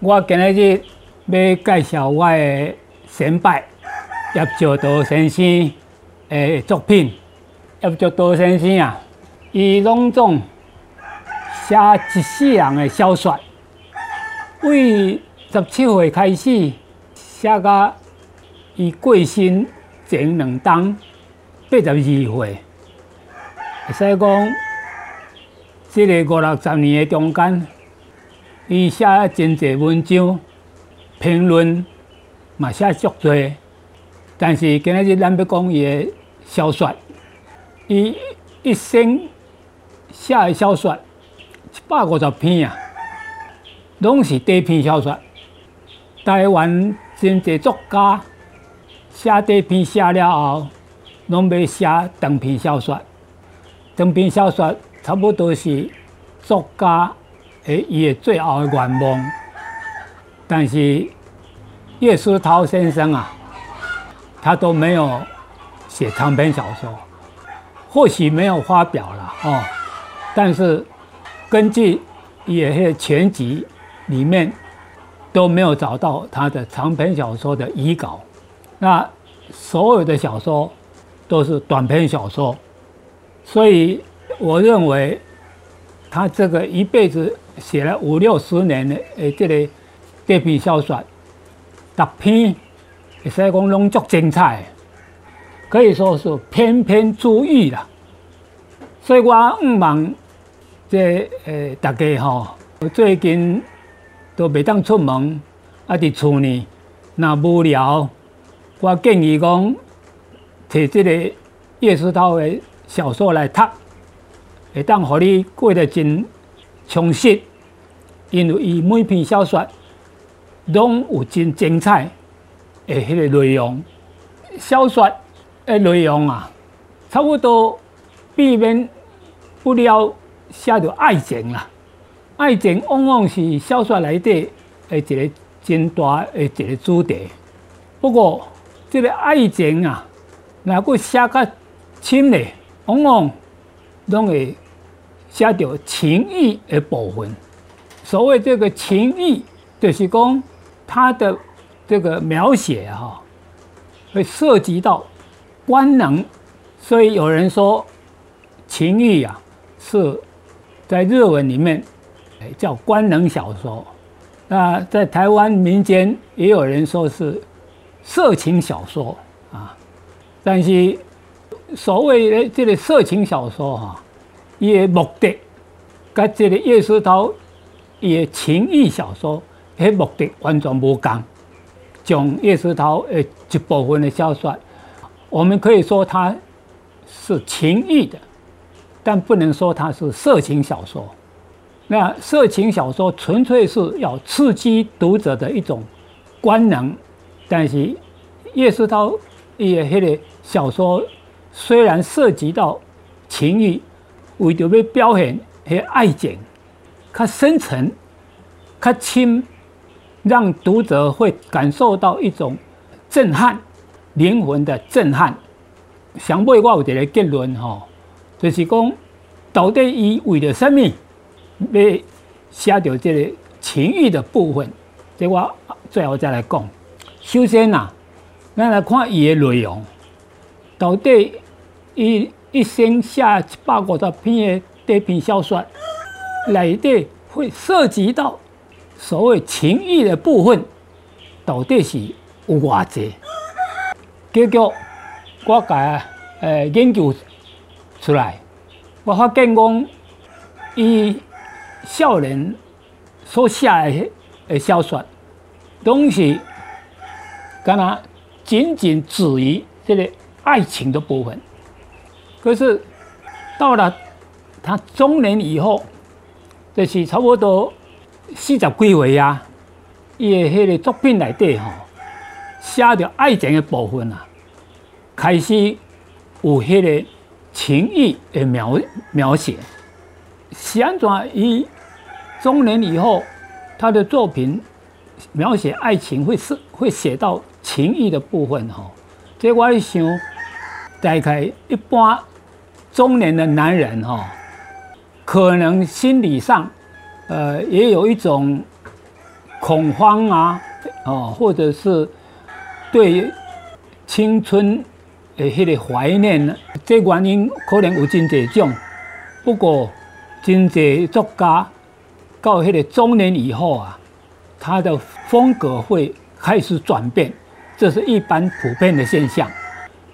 我今日要介绍我的先辈叶兆道先生的作品。叶兆道先生啊，伊拢总写一世人的小说，为十七岁开始写到伊过身前两冬八十二岁，会使讲这个五六十年的中间，伊写真侪文章、评论嘛写足多，但是今日咱要讲伊的小说，伊一生写的小说一百五十篇啊，拢是短篇小说。台湾真侪作家写短篇写了后，拢要写长篇小说。长篇小说差不多是作家诶伊的最后的愿望。但是叶书涛先生啊，他都没有写长篇小说，或许没有发表了哦。但是根据也些全集里面。都没有找到他的长篇小说的遗稿，那所有的小说都是短篇小说，所以我认为他这个一辈子写了五六十年的诶，这个短篇小说，十篇，会使讲拢足精彩，可以说是篇篇珠玉啦。所以我唔望这诶大家吼最近。都袂当出门，啊！伫厝呢，那无聊，我建议讲，摕即个叶世涛的小说来读，会当互你过得真充实。因为伊每篇小说拢有真精彩的迄个内容。小说的内容啊，差不多避免不了写着爱情啦。爱情往往是小说内底的一个真大的一个主题。不过，这个爱情啊，若果写较深咧，往往拢会写到情义的部分。所谓这个情义，就是讲它的这个描写哈，会涉及到官能。所以有人说，情义啊，是在日文里面。叫官能小说，那在台湾民间也有人说是色情小说啊，但是所谓的这个色情小说哈，伊目的跟这个叶世涛伊情欲小说，迄目的完全无共。从叶世涛诶一部分的小说，我们可以说它是情欲的，但不能说它是色情小说。那色情小说纯粹是要刺激读者的一种官能，但是叶世涛伊迄个小说虽然涉及到情欲，为着要表现迄爱情，较深沉、较深，让读者会感受到一种震撼、灵魂的震撼。上尾我有一个结论吼，就是讲到底伊为了什么？要写到这个情欲的部分，这我最后再来讲。首先呐，咱来看伊的内容，到底伊一生写一百五十篇的短篇小说，内底会涉及到所谓情欲的部分，到底是有偌济？结果我甲呃研究出来，我发现讲伊。少年所写的诶小说，东西，干那仅仅止于这个爱情的部分。可是到了他中年以后，就是差不多四十几岁啊，伊诶迄个作品内底吼，写着爱情的部分啊，开始有迄个情意的描描写，是安怎伊？中年以后，他的作品描写爱情会是会写到情意的部分吼，即我想，大概一般中年的男人哈，可能心理上呃也有一种恐慌啊，哦，或者是对青春的迄个怀念呢，这原因可能有真侪种。不过，真侪作家到迄个中年以后啊，他的风格会开始转变，这是一般普遍的现象。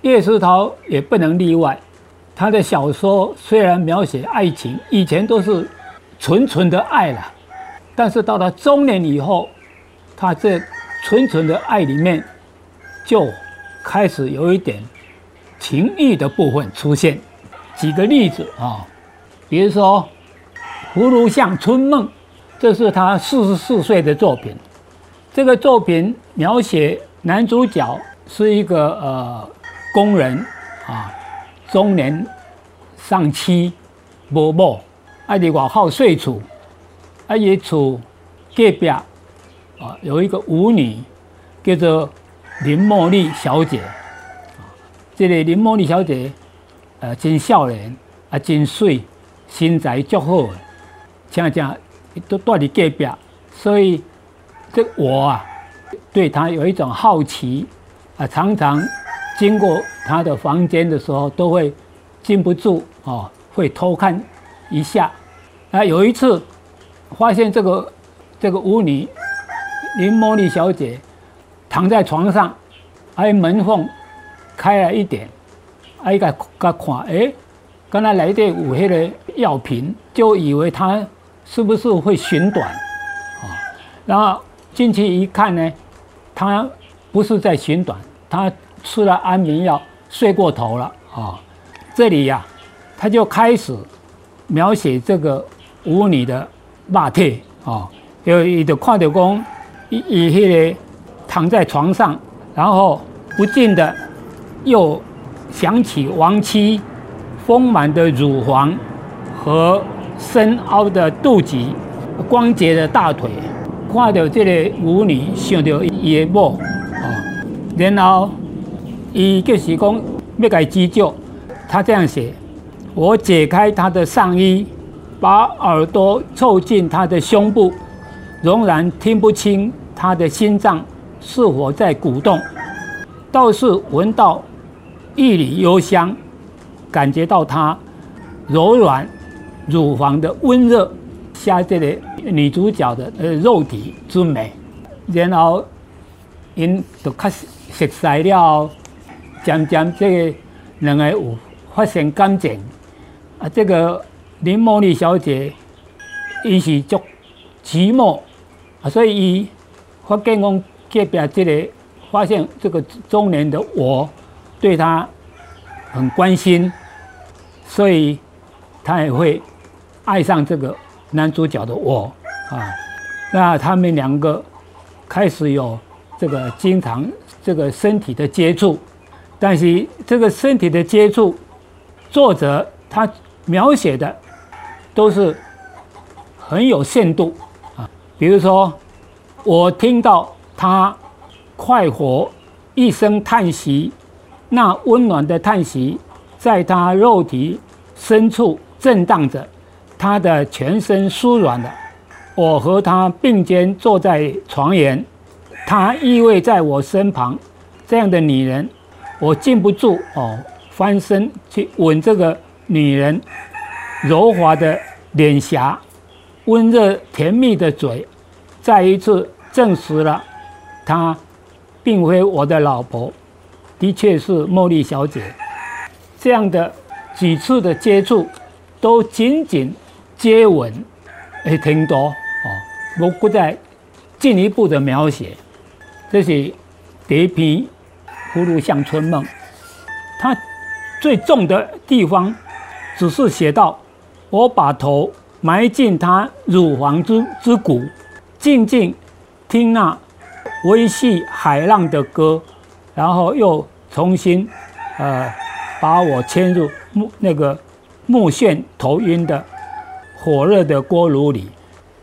叶石涛也不能例外。他的小说虽然描写爱情，以前都是纯纯的爱了，但是到了中年以后，他这纯纯的爱里面就开始有一点情欲的部分出现。举个例子啊，比如说《葫芦巷春梦》，这是他四十四岁的作品。这个作品描写男主角是一个呃工人啊。中年丧妻，无某，啊，伫外口睡厝，啊，伊厝隔壁啊有一个舞女，叫做林茉莉小姐。这个林茉莉小姐，呃，真少年，啊，真水，身材足好，恰恰都住伫隔壁，所以这我啊，对她有一种好奇，啊，常常。经过他的房间的时候，都会禁不住哦，会偷看一下。啊，有一次发现这个这个舞女林茉莉小姐躺在床上，还门缝开了一点，啊，一个看，哎，刚才来的有迄个药瓶，就以为她是不是会寻短啊？然后进去一看呢，她不是在寻短，她。吃了安眠药，睡过头了啊！这里呀，他就开始描写这个舞女的霸体啊，有伊就看到讲，伊伊迄个躺在床上，然后不禁的又想起亡妻丰满的乳房和深凹的肚脐、光洁的大腿，看到这个舞女，想到伊的某啊，然后。伊就是讲要改急救，他这样写：我解开他的上衣，把耳朵凑近他的胸部，仍然听不清他的心脏是否在鼓动，倒是闻到一缕幽香，感觉到他柔软乳房的温热，下这个女主角的呃肉体之美，然后因就开始熟悉了。渐渐，这个两个有发生感情啊。这个林茉莉小姐，伊是足寂寞啊，所以伊发现讲隔壁这个发现这个中年的我对她很关心，所以她也会爱上这个男主角的我啊。那他们两个开始有这个经常这个身体的接触。但是这个身体的接触，作者他描写的都是很有限度啊。比如说，我听到他快活一声叹息，那温暖的叹息在他肉体深处震荡着，他的全身酥软了。我和他并肩坐在床沿，他依偎在我身旁，这样的女人。我禁不住哦，翻身去吻这个女人柔滑的脸颊，温热甜蜜的嘴，再一次证实了她并非我的老婆，的确是茉莉小姐。这样的几次的接触，都仅仅接吻，会听多哦，我不再进一步的描写。这是第一篇。《葫芦巷春梦》，它最重的地方，只是写到：我把头埋进他乳房之之骨，静静听那微细海浪的歌，然后又重新，呃，把我牵入木那个目眩头晕的火热的锅炉里。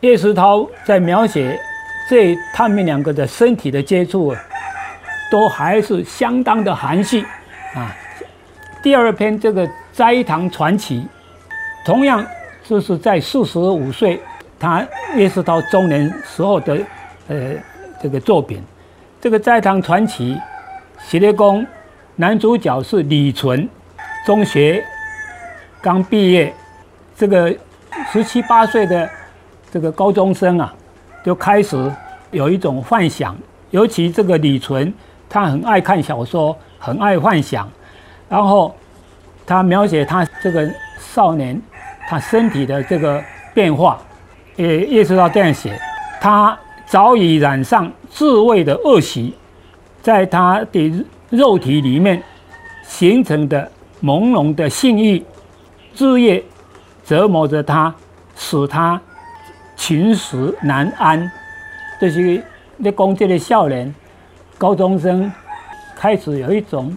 叶石涛在描写这他们两个的身体的接触。都还是相当的含蓄啊。第二篇这个《斋堂传奇》，同样就是在四十五岁，他也是到中年时候的呃这个作品。这个《斋堂传奇》写的公男主角是李纯，中学刚毕业，这个十七八岁的这个高中生啊，就开始有一种幻想，尤其这个李纯，他很爱看小说，很爱幻想，然后他描写他这个少年他身体的这个变化，也意识到这样写，他早已染上自卫的恶习，在他的肉体里面。形成的朦胧的性欲，日夜折磨着他，使他寝食难安。这是你讲这个少年、高中生开始有一种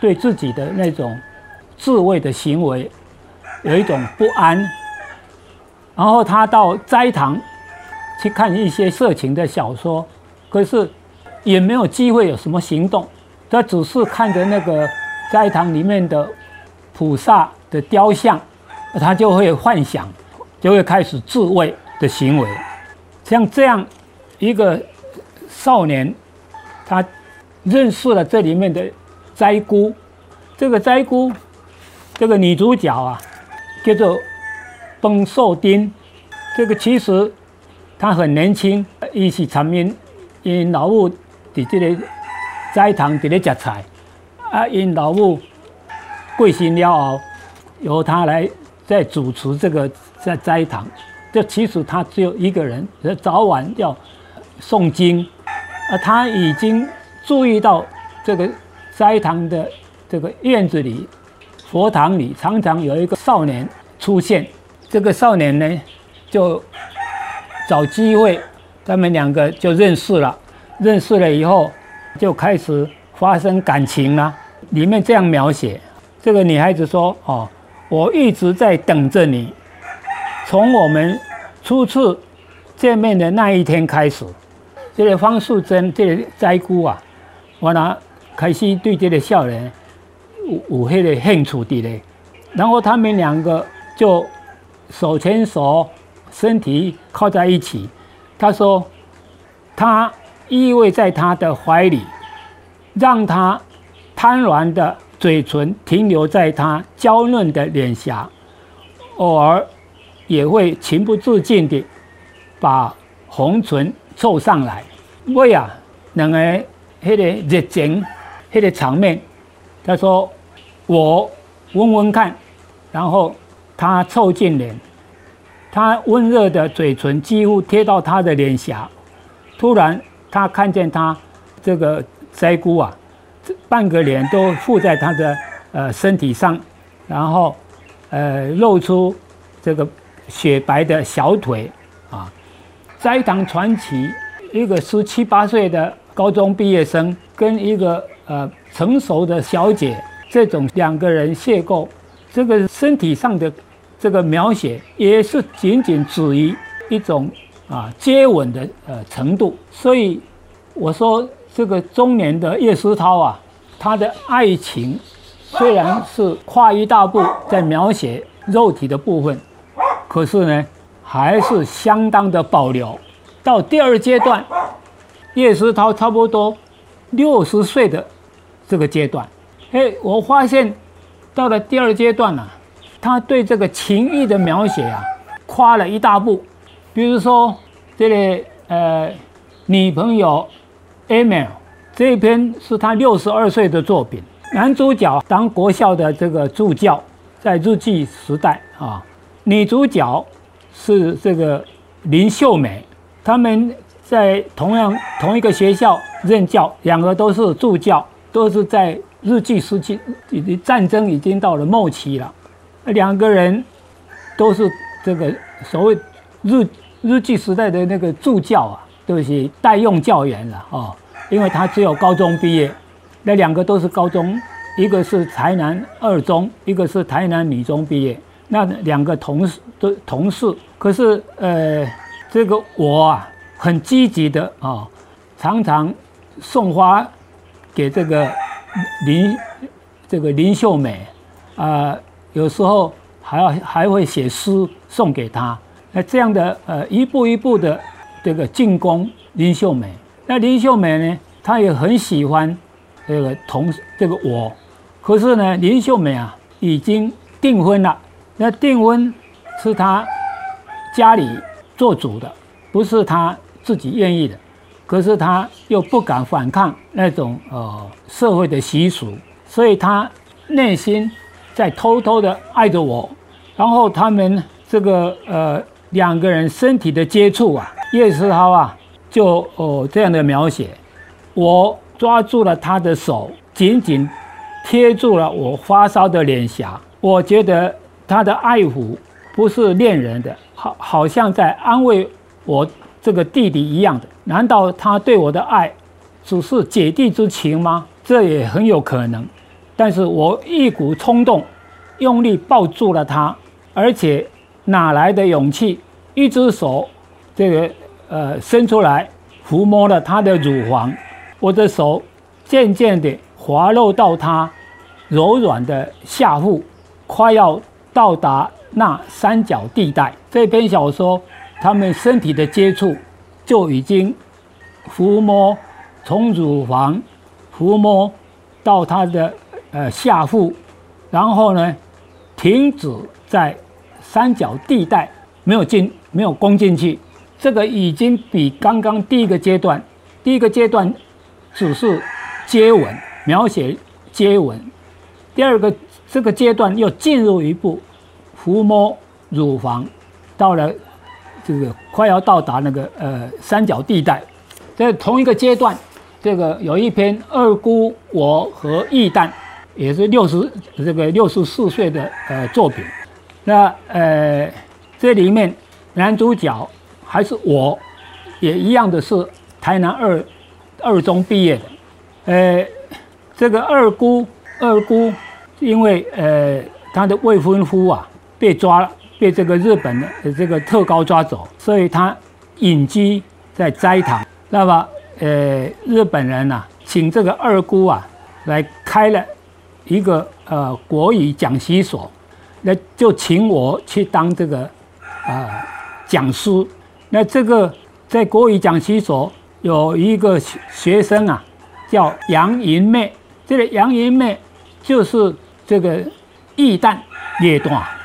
对自己的那种自卫的行为有一种不安，然后他到斋堂去看一些色情的小说，可是也没有机会有什么行动，他只是看着那个。斋堂里面的菩萨的雕像，他就会幻想，就会开始自卫的行为。像这样一个少年，他认识了这里面的斋姑，这个斋姑，这个女主角啊，叫做崩寿丁。这个其实她很年轻，一起参因因老母在这个斋堂在咧食菜。啊，因老母贵姓了后，由他来在主持这个在斋堂。这其实他只有一个人，早晚要诵经。啊，他已经注意到这个斋堂的这个院子里、佛堂里，常常有一个少年出现。这个少年呢，就找机会，他们两个就认识了。认识了以后，就开始。发生感情了，里面这样描写：这个女孩子说：“哦，我一直在等着你。从我们初次见面的那一天开始，这个方素贞，这个斋姑啊，我呢开始对这个少年有有迄个兴趣的嘞。然后他们两个就手牵手，身体靠在一起。他说，他依偎在他的怀里。”让他贪婪的嘴唇停留在他娇嫩的脸颊，偶尔也会情不自禁地把红唇凑上来。为啊，两个迄个热情，迄个场面，他说：“我闻闻看。”然后他凑近脸，他温热的嘴唇几乎贴到他的脸颊。突然，他看见他这个。斋姑啊，半个脸都附在他的呃身体上，然后呃露出这个雪白的小腿。斋堂传奇，一个十七八岁的高中毕业生跟一个呃成熟的小姐，这种两个人邂逅，这个身体上的这个描写也是仅仅止于一种啊接吻的呃程度，所以我说。这个中年的叶思涛啊，他的爱情虽然是跨一大步在描写肉体的部分，可是呢，还是相当的保留。到第二阶段，叶思涛差不多六十岁的这个阶段，哎，我发现到了第二阶段呢，他对这个情欲的描写啊，跨了一大步。比如说，这个呃，女朋友。Emil 这一篇是他六十二岁的作品。男主角当国校的这个助教，在日记时代啊。女主角是这个林秀美，他们在同样同一个学校任教，两个都是助教，都是在日据时期，已经战争已经到了末期了。两个人都是这个所谓日日据时代的那个助教啊。就是代用教员了哦，因为他只有高中毕业，那两个都是高中，一个是台南二中，一个是台南女中毕业，那两个同事的同事，可是呃，这个我啊很积极的啊，常常送花给这个林这个林秀美啊，有时候还要还会写诗送给她，那这样的呃一步一步的。这个进攻林秀美。那林秀美呢，她也很喜欢这个同这个我，可是呢，林秀美啊已经订婚了。那订婚是他家里做主的，不是他自己愿意的。可是他又不敢反抗那种呃社会的习俗，所以他内心在偷偷的爱着我。然后他们这个呃两个人身体的接触啊，叶世涛啊就哦这样的描写，我抓住了他的手，紧紧贴住了我发烧的脸颊。我觉得他的爱抚不是恋人的，好好像在安慰我这个弟弟一样的。难道他对我的爱只是姐弟之情吗？这也很有可能。但是我一股冲动，用力抱住了他。而且哪来的勇气？一只手，这个呃伸出来，抚摸了他的乳房。我的手渐渐地滑落到他柔软的下腹，快要到达那三角地带。这篇小说，他们身体的接触就已经抚摸，从乳房抚摸到他的呃下腹，然后呢，停止在。三角地带没有进，没有攻进去，这个已经比刚刚第一个阶段，第一个阶段只是接吻，描写接吻，第二个这个阶段又进入一步抚摸乳房，到了这个快要到达那个呃三角地带，在同一个阶段，这个有一篇二姑我和义旦，也是六十这个六十四岁的呃作品。那呃，这里面男主角还是我，也一样的是台南二二中毕业的。呃，这个二姑二姑，因为呃她的未婚夫啊被抓了，被这个日本的这个特高抓走，所以他隐居在斋堂。那么呃日本人呐，请这个二姑啊来开了一个呃国语讲习所。那就请我去当这个啊讲师。那这个在国语讲习所有一个学生啊，叫杨银妹。这个杨银妹就是这个义旦列段啊，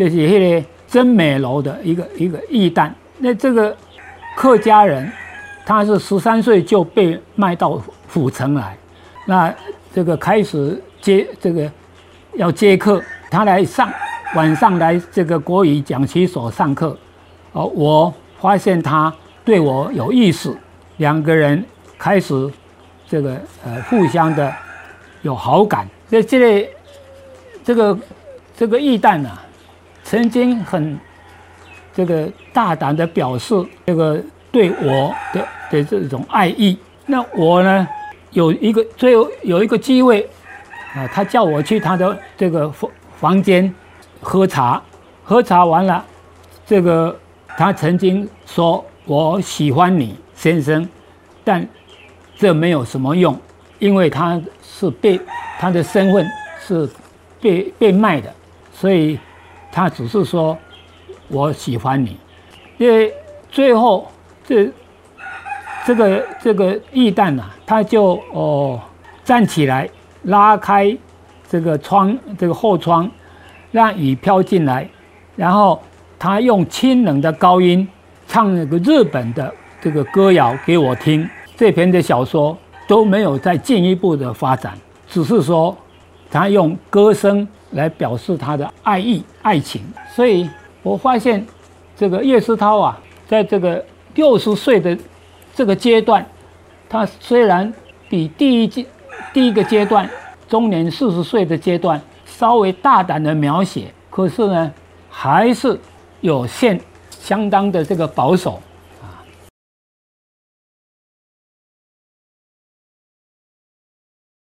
就是迄个真美楼的一个一个义旦。那这个客家人，他是十三岁就被卖到府城来，那这个开始接这个要接客。他来上晚上来这个国语讲习所上课，哦，我发现他对我有意思，两个人开始这个呃互相的有好感。在这里，这个这个义旦啊，曾经很这个大胆的表示这个对我的的这种爱意。那我呢，有一个最后有一个机会啊，他叫我去他的这个房房间喝茶，喝茶完了，这个他曾经说我喜欢你先生，但这没有什么用，因为他是被他的身份是被被卖的，所以他只是说我喜欢你。因为最后这这个这个义旦呐，他就哦站起来拉开。这个窗，这个后窗，让雨飘进来，然后他用清冷的高音唱那个日本的这个歌谣给我听。这篇的小说都没有再进一步的发展，只是说他用歌声来表示他的爱意、爱情。所以我发现，这个叶世涛啊，在这个六十岁的这个阶段，他虽然比第一阶第一个阶段。中年四十岁的阶段，稍微大胆的描写，可是呢，还是有限相当的这个保守。